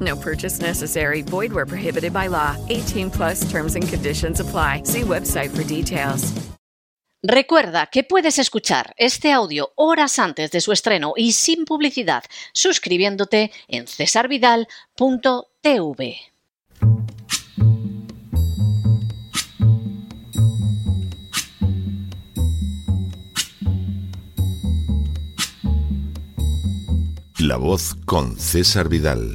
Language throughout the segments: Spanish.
No purchase necessary. Void where prohibited by law. 18 plus terms and conditions apply. See website for details. Recuerda que puedes escuchar este audio horas antes de su estreno y sin publicidad suscribiéndote en cesarvidal.tv. La voz con César Vidal,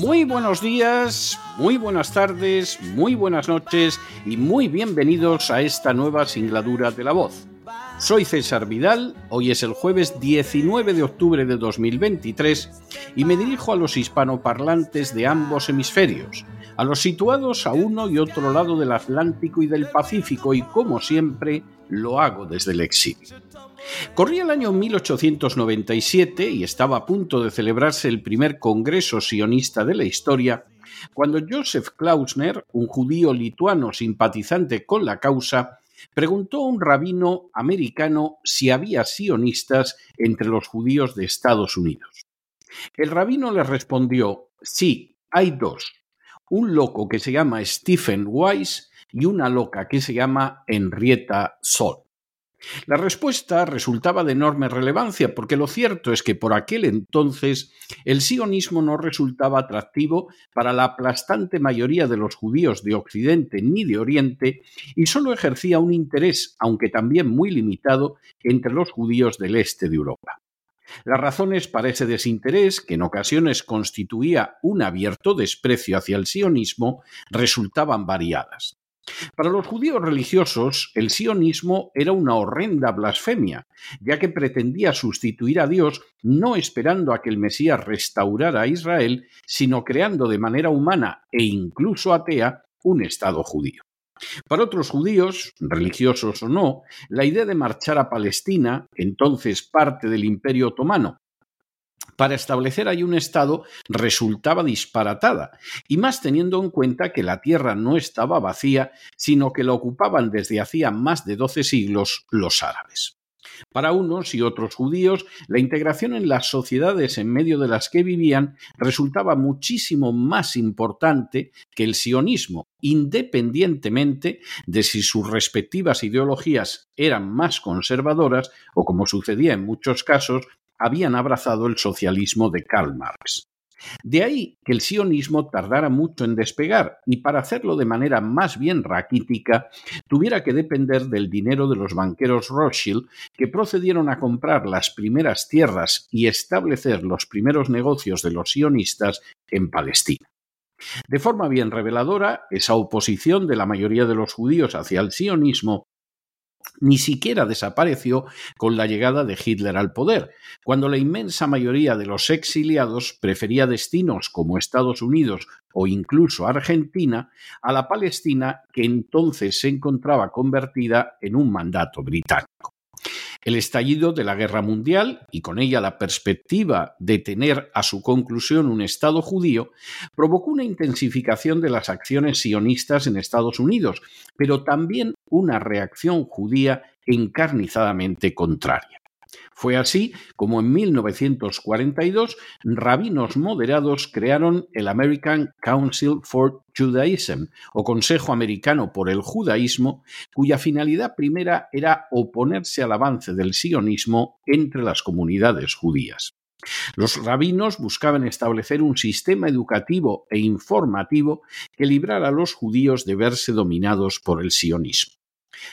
Muy buenos días, muy buenas tardes, muy buenas noches y muy bienvenidos a esta nueva singladura de la voz. Soy César Vidal, hoy es el jueves 19 de octubre de 2023 y me dirijo a los hispanoparlantes de ambos hemisferios, a los situados a uno y otro lado del Atlántico y del Pacífico y como siempre lo hago desde el exilio. Corría el año 1897 y estaba a punto de celebrarse el primer Congreso sionista de la historia, cuando Joseph Klausner, un judío lituano simpatizante con la causa, preguntó a un rabino americano si había sionistas entre los judíos de Estados Unidos. El rabino le respondió, sí, hay dos, un loco que se llama Stephen Weiss y una loca que se llama Henrietta Sol. La respuesta resultaba de enorme relevancia porque lo cierto es que por aquel entonces el sionismo no resultaba atractivo para la aplastante mayoría de los judíos de Occidente ni de Oriente y solo ejercía un interés, aunque también muy limitado, entre los judíos del este de Europa. Las razones para ese desinterés, que en ocasiones constituía un abierto desprecio hacia el sionismo, resultaban variadas. Para los judíos religiosos, el sionismo era una horrenda blasfemia, ya que pretendía sustituir a Dios no esperando a que el Mesías restaurara a Israel, sino creando de manera humana e incluso atea un Estado judío. Para otros judíos, religiosos o no, la idea de marchar a Palestina, entonces parte del Imperio Otomano, para establecer ahí un Estado resultaba disparatada, y más teniendo en cuenta que la tierra no estaba vacía, sino que la ocupaban desde hacía más de doce siglos los árabes. Para unos y otros judíos, la integración en las sociedades en medio de las que vivían resultaba muchísimo más importante que el sionismo, independientemente de si sus respectivas ideologías eran más conservadoras o, como sucedía en muchos casos, habían abrazado el socialismo de Karl Marx. De ahí que el sionismo tardara mucho en despegar y para hacerlo de manera más bien raquítica tuviera que depender del dinero de los banqueros Rothschild que procedieron a comprar las primeras tierras y establecer los primeros negocios de los sionistas en Palestina. De forma bien reveladora, esa oposición de la mayoría de los judíos hacia el sionismo ni siquiera desapareció con la llegada de Hitler al poder, cuando la inmensa mayoría de los exiliados prefería destinos como Estados Unidos o incluso Argentina a la Palestina que entonces se encontraba convertida en un mandato británico. El estallido de la Guerra Mundial y con ella la perspectiva de tener a su conclusión un Estado judío provocó una intensificación de las acciones sionistas en Estados Unidos, pero también una reacción judía encarnizadamente contraria. Fue así como en 1942 rabinos moderados crearon el American Council for Judaism o Consejo Americano por el Judaísmo, cuya finalidad primera era oponerse al avance del sionismo entre las comunidades judías. Los rabinos buscaban establecer un sistema educativo e informativo que librara a los judíos de verse dominados por el sionismo.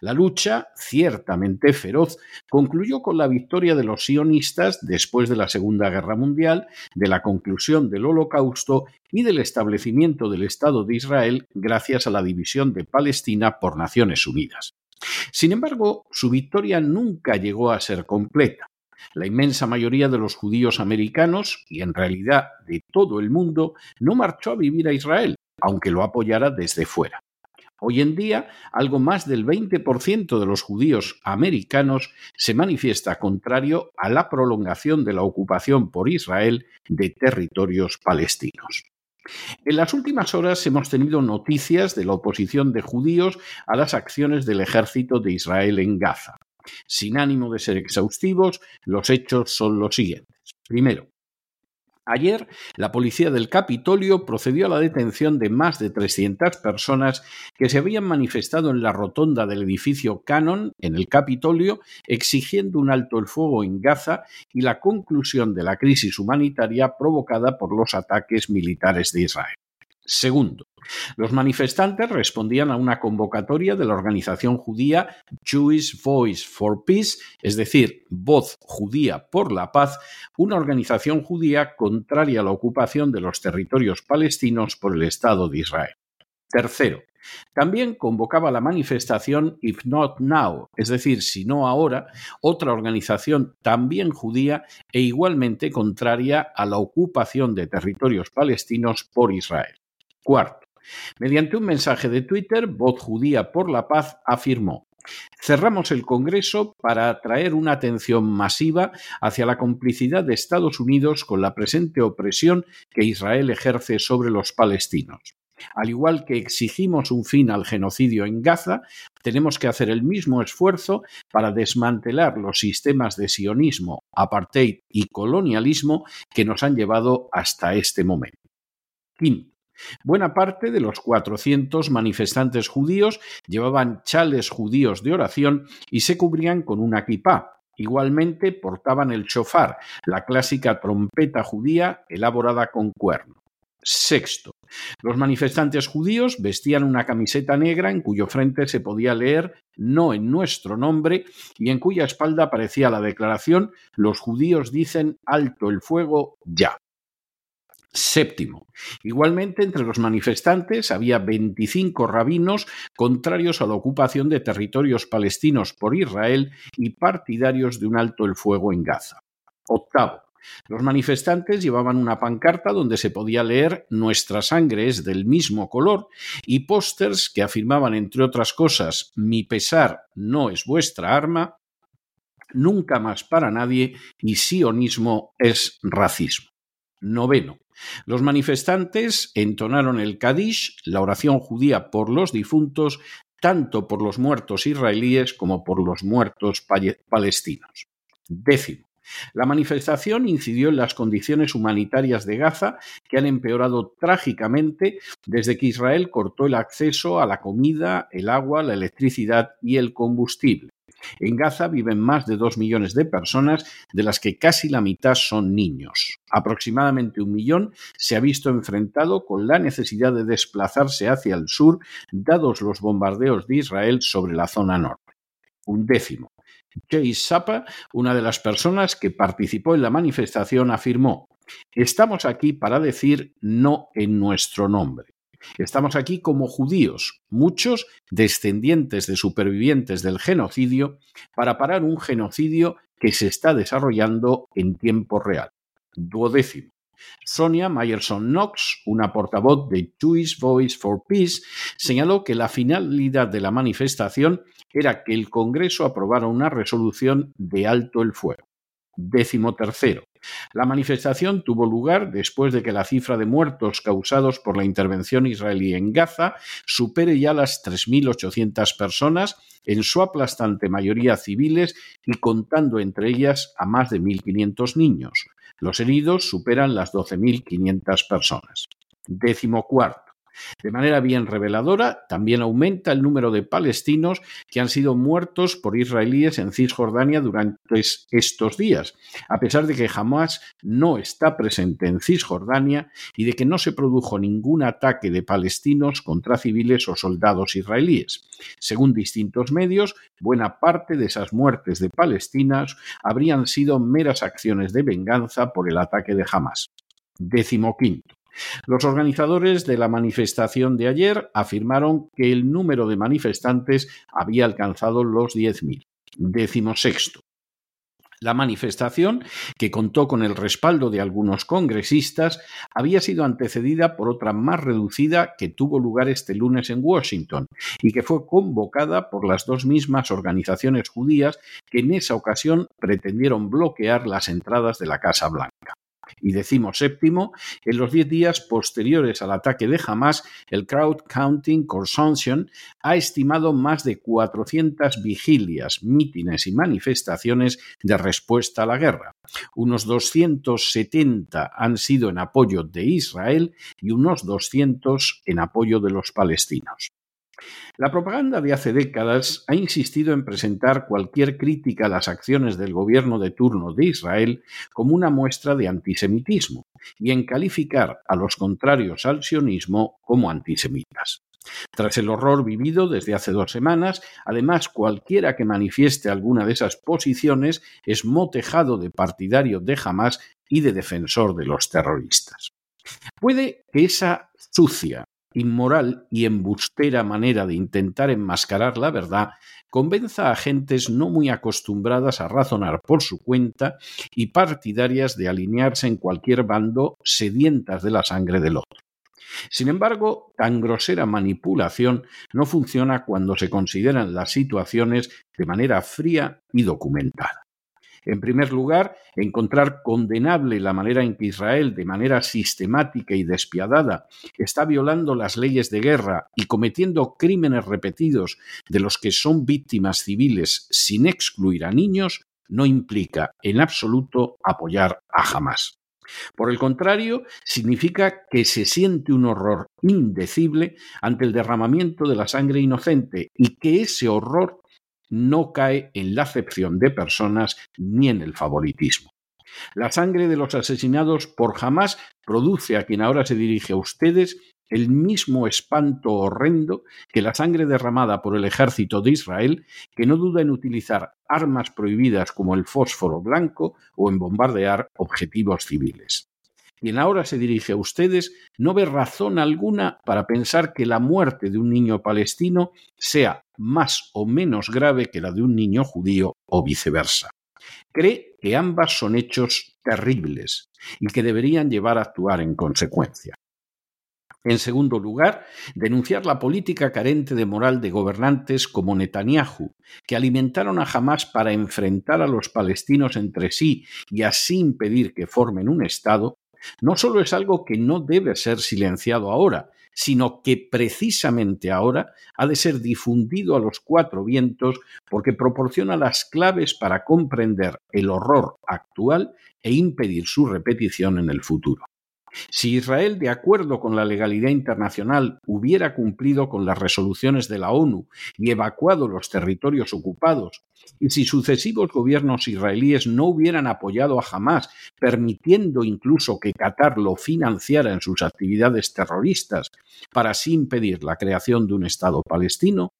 La lucha, ciertamente feroz, concluyó con la victoria de los sionistas después de la Segunda Guerra Mundial, de la conclusión del Holocausto y del establecimiento del Estado de Israel gracias a la división de Palestina por Naciones Unidas. Sin embargo, su victoria nunca llegó a ser completa. La inmensa mayoría de los judíos americanos, y en realidad de todo el mundo, no marchó a vivir a Israel, aunque lo apoyara desde fuera. Hoy en día, algo más del 20% de los judíos americanos se manifiesta contrario a la prolongación de la ocupación por Israel de territorios palestinos. En las últimas horas hemos tenido noticias de la oposición de judíos a las acciones del ejército de Israel en Gaza. Sin ánimo de ser exhaustivos, los hechos son los siguientes. Primero, Ayer, la policía del Capitolio procedió a la detención de más de 300 personas que se habían manifestado en la rotonda del edificio Cannon, en el Capitolio, exigiendo un alto el fuego en Gaza y la conclusión de la crisis humanitaria provocada por los ataques militares de Israel. Segundo, los manifestantes respondían a una convocatoria de la organización judía Jewish Voice for Peace, es decir, Voz Judía por la Paz, una organización judía contraria a la ocupación de los territorios palestinos por el Estado de Israel. Tercero, también convocaba la manifestación If Not Now, es decir, si no ahora, otra organización también judía e igualmente contraria a la ocupación de territorios palestinos por Israel. Cuarto, mediante un mensaje de Twitter, Voz Judía por la Paz afirmó Cerramos el Congreso para atraer una atención masiva hacia la complicidad de Estados Unidos con la presente opresión que Israel ejerce sobre los palestinos. Al igual que exigimos un fin al genocidio en Gaza, tenemos que hacer el mismo esfuerzo para desmantelar los sistemas de sionismo, apartheid y colonialismo que nos han llevado hasta este momento. Quinto, Buena parte de los 400 manifestantes judíos llevaban chales judíos de oración y se cubrían con una kipá. Igualmente portaban el shofar, la clásica trompeta judía elaborada con cuerno. Sexto. Los manifestantes judíos vestían una camiseta negra en cuyo frente se podía leer no en nuestro nombre y en cuya espalda aparecía la declaración Los judíos dicen alto el fuego ya. Séptimo. Igualmente, entre los manifestantes había 25 rabinos contrarios a la ocupación de territorios palestinos por Israel y partidarios de un alto el fuego en Gaza. Octavo. Los manifestantes llevaban una pancarta donde se podía leer Nuestra sangre es del mismo color y pósters que afirmaban, entre otras cosas, Mi pesar no es vuestra arma, Nunca más para nadie y sionismo es racismo. Noveno. Los manifestantes entonaron el Kadish, la oración judía por los difuntos, tanto por los muertos israelíes como por los muertos palestinos. Décimo. La manifestación incidió en las condiciones humanitarias de Gaza, que han empeorado trágicamente desde que Israel cortó el acceso a la comida, el agua, la electricidad y el combustible. En Gaza viven más de dos millones de personas, de las que casi la mitad son niños. Aproximadamente un millón se ha visto enfrentado con la necesidad de desplazarse hacia el sur, dados los bombardeos de Israel sobre la zona norte. Un décimo. Jay Sapa, una de las personas que participó en la manifestación, afirmó Estamos aquí para decir no en nuestro nombre. Estamos aquí como judíos, muchos descendientes de supervivientes del genocidio, para parar un genocidio que se está desarrollando en tiempo real. Duodécimo. Sonia Myerson Knox, una portavoz de Jewish Voice for Peace, señaló que la finalidad de la manifestación era que el Congreso aprobara una resolución de alto el fuego. Décimo tercero. La manifestación tuvo lugar después de que la cifra de muertos causados por la intervención israelí en Gaza supere ya las 3.800 personas, en su aplastante mayoría civiles y contando entre ellas a más de 1.500 niños. Los heridos superan las 12.500 personas. Décimo cuarto. De manera bien reveladora, también aumenta el número de palestinos que han sido muertos por israelíes en Cisjordania durante estos días, a pesar de que jamás no está presente en Cisjordania y de que no se produjo ningún ataque de palestinos contra civiles o soldados israelíes. Según distintos medios, buena parte de esas muertes de palestinas habrían sido meras acciones de venganza por el ataque de Hamas. Décimo quinto. Los organizadores de la manifestación de ayer afirmaron que el número de manifestantes había alcanzado los 10.000. Décimo sexto. La manifestación, que contó con el respaldo de algunos congresistas, había sido antecedida por otra más reducida que tuvo lugar este lunes en Washington y que fue convocada por las dos mismas organizaciones judías que en esa ocasión pretendieron bloquear las entradas de la Casa Blanca. Y decimos séptimo, en los diez días posteriores al ataque de Hamas, el Crowd Counting Consortium ha estimado más de 400 vigilias, mítines y manifestaciones de respuesta a la guerra. Unos 270 han sido en apoyo de Israel y unos 200 en apoyo de los palestinos. La propaganda de hace décadas ha insistido en presentar cualquier crítica a las acciones del gobierno de turno de Israel como una muestra de antisemitismo y en calificar a los contrarios al sionismo como antisemitas. Tras el horror vivido desde hace dos semanas, además cualquiera que manifieste alguna de esas posiciones es motejado de partidario de Hamas y de defensor de los terroristas. Puede que esa sucia, inmoral y embustera manera de intentar enmascarar la verdad convenza a gentes no muy acostumbradas a razonar por su cuenta y partidarias de alinearse en cualquier bando sedientas de la sangre del otro. Sin embargo, tan grosera manipulación no funciona cuando se consideran las situaciones de manera fría y documentada. En primer lugar, encontrar condenable la manera en que Israel, de manera sistemática y despiadada, está violando las leyes de guerra y cometiendo crímenes repetidos de los que son víctimas civiles sin excluir a niños, no implica en absoluto apoyar a Hamas. Por el contrario, significa que se siente un horror indecible ante el derramamiento de la sangre inocente y que ese horror no cae en la acepción de personas ni en el favoritismo. La sangre de los asesinados por jamás produce a quien ahora se dirige a ustedes el mismo espanto horrendo que la sangre derramada por el ejército de Israel, que no duda en utilizar armas prohibidas como el fósforo blanco o en bombardear objetivos civiles. Quien ahora se dirige a ustedes no ve razón alguna para pensar que la muerte de un niño palestino sea más o menos grave que la de un niño judío o viceversa. Cree que ambas son hechos terribles y que deberían llevar a actuar en consecuencia. En segundo lugar, denunciar la política carente de moral de gobernantes como Netanyahu, que alimentaron a Hamas para enfrentar a los palestinos entre sí y así impedir que formen un Estado, no solo es algo que no debe ser silenciado ahora, sino que precisamente ahora ha de ser difundido a los cuatro vientos porque proporciona las claves para comprender el horror actual e impedir su repetición en el futuro. Si Israel, de acuerdo con la legalidad internacional, hubiera cumplido con las resoluciones de la ONU y evacuado los territorios ocupados, y si sucesivos gobiernos israelíes no hubieran apoyado a Hamas, permitiendo incluso que Qatar lo financiara en sus actividades terroristas, para así impedir la creación de un Estado palestino,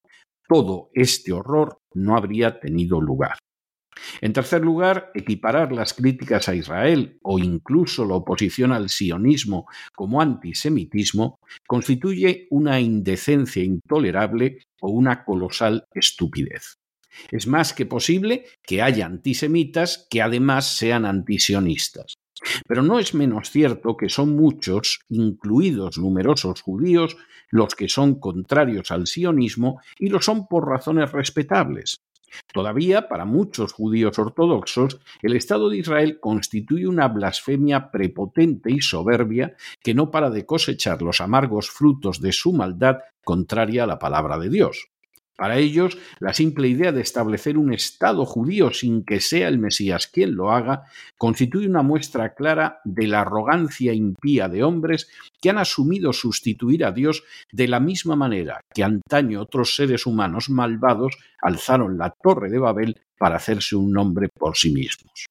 todo este horror no habría tenido lugar. En tercer lugar, equiparar las críticas a Israel o incluso la oposición al sionismo como antisemitismo constituye una indecencia intolerable o una colosal estupidez. Es más que posible que haya antisemitas que además sean antisionistas. Pero no es menos cierto que son muchos, incluidos numerosos judíos, los que son contrarios al sionismo y lo son por razones respetables. Todavía, para muchos judíos ortodoxos, el Estado de Israel constituye una blasfemia prepotente y soberbia que no para de cosechar los amargos frutos de su maldad contraria a la palabra de Dios. Para ellos, la simple idea de establecer un Estado judío sin que sea el Mesías quien lo haga constituye una muestra clara de la arrogancia impía de hombres que han asumido sustituir a Dios de la misma manera que antaño otros seres humanos malvados alzaron la torre de Babel para hacerse un nombre por sí mismos.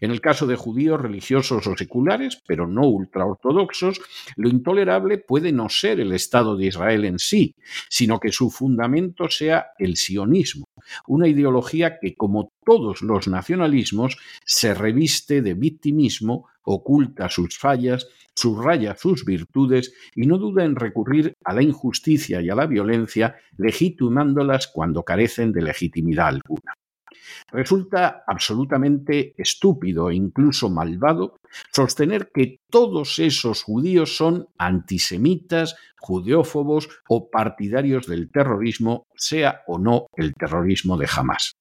En el caso de judíos religiosos o seculares, pero no ultraortodoxos, lo intolerable puede no ser el Estado de Israel en sí, sino que su fundamento sea el sionismo, una ideología que, como todos los nacionalismos, se reviste de victimismo, oculta sus fallas, subraya sus virtudes y no duda en recurrir a la injusticia y a la violencia, legitimándolas cuando carecen de legitimidad alguna. Resulta absolutamente estúpido e incluso malvado sostener que todos esos judíos son antisemitas, judeófobos o partidarios del terrorismo, sea o no el terrorismo de Hamas.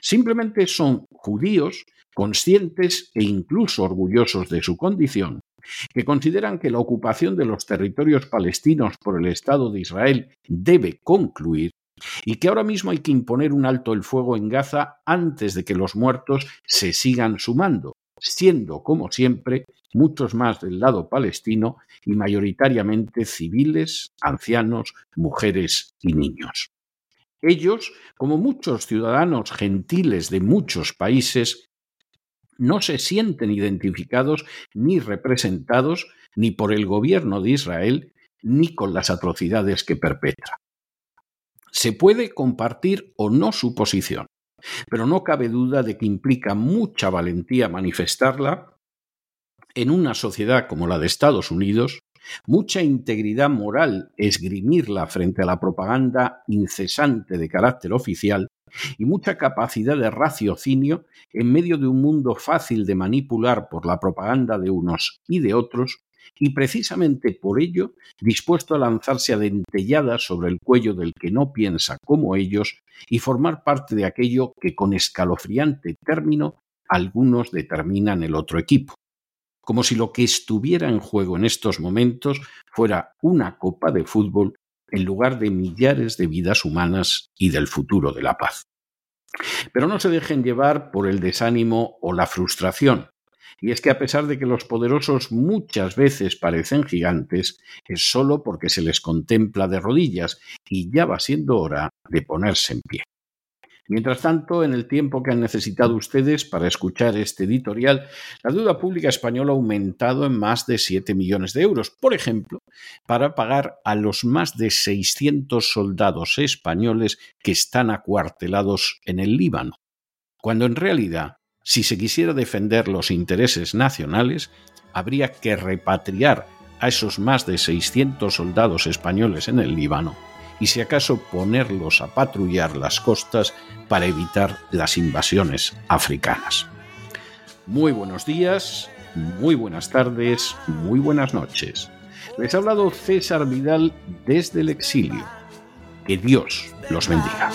Simplemente son judíos conscientes e incluso orgullosos de su condición, que consideran que la ocupación de los territorios palestinos por el Estado de Israel debe concluir y que ahora mismo hay que imponer un alto el fuego en Gaza antes de que los muertos se sigan sumando, siendo, como siempre, muchos más del lado palestino y mayoritariamente civiles, ancianos, mujeres y niños. Ellos, como muchos ciudadanos gentiles de muchos países, no se sienten identificados ni representados ni por el gobierno de Israel ni con las atrocidades que perpetra. Se puede compartir o no su posición, pero no cabe duda de que implica mucha valentía manifestarla en una sociedad como la de Estados Unidos, mucha integridad moral esgrimirla frente a la propaganda incesante de carácter oficial y mucha capacidad de raciocinio en medio de un mundo fácil de manipular por la propaganda de unos y de otros y precisamente por ello dispuesto a lanzarse a dentelladas sobre el cuello del que no piensa como ellos y formar parte de aquello que con escalofriante término algunos determinan el otro equipo. Como si lo que estuviera en juego en estos momentos fuera una copa de fútbol en lugar de millares de vidas humanas y del futuro de la paz. Pero no se dejen llevar por el desánimo o la frustración, y es que a pesar de que los poderosos muchas veces parecen gigantes, es solo porque se les contempla de rodillas y ya va siendo hora de ponerse en pie. Mientras tanto, en el tiempo que han necesitado ustedes para escuchar este editorial, la deuda pública española ha aumentado en más de 7 millones de euros, por ejemplo, para pagar a los más de 600 soldados españoles que están acuartelados en el Líbano, cuando en realidad si se quisiera defender los intereses nacionales, habría que repatriar a esos más de 600 soldados españoles en el Líbano y si acaso ponerlos a patrullar las costas para evitar las invasiones africanas. Muy buenos días, muy buenas tardes, muy buenas noches. Les ha hablado César Vidal desde el exilio. Que Dios los bendiga.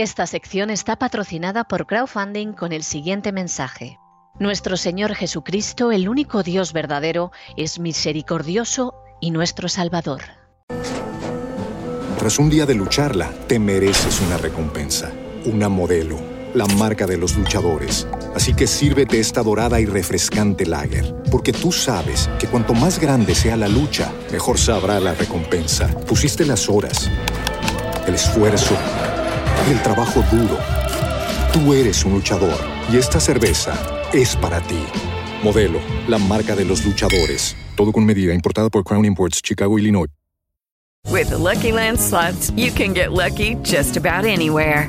Esta sección está patrocinada por crowdfunding con el siguiente mensaje. Nuestro Señor Jesucristo, el único Dios verdadero, es misericordioso y nuestro Salvador. Tras un día de lucharla, te mereces una recompensa, una modelo, la marca de los luchadores. Así que sírvete esta dorada y refrescante lager, porque tú sabes que cuanto más grande sea la lucha, mejor sabrá la recompensa. Pusiste las horas, el esfuerzo el trabajo duro. Tú eres un luchador y esta cerveza es para ti. Modelo, la marca de los luchadores. Todo con medida, importada por Crown Imports, Chicago, Illinois. With the Lucky Land slots, you can get lucky just about anywhere.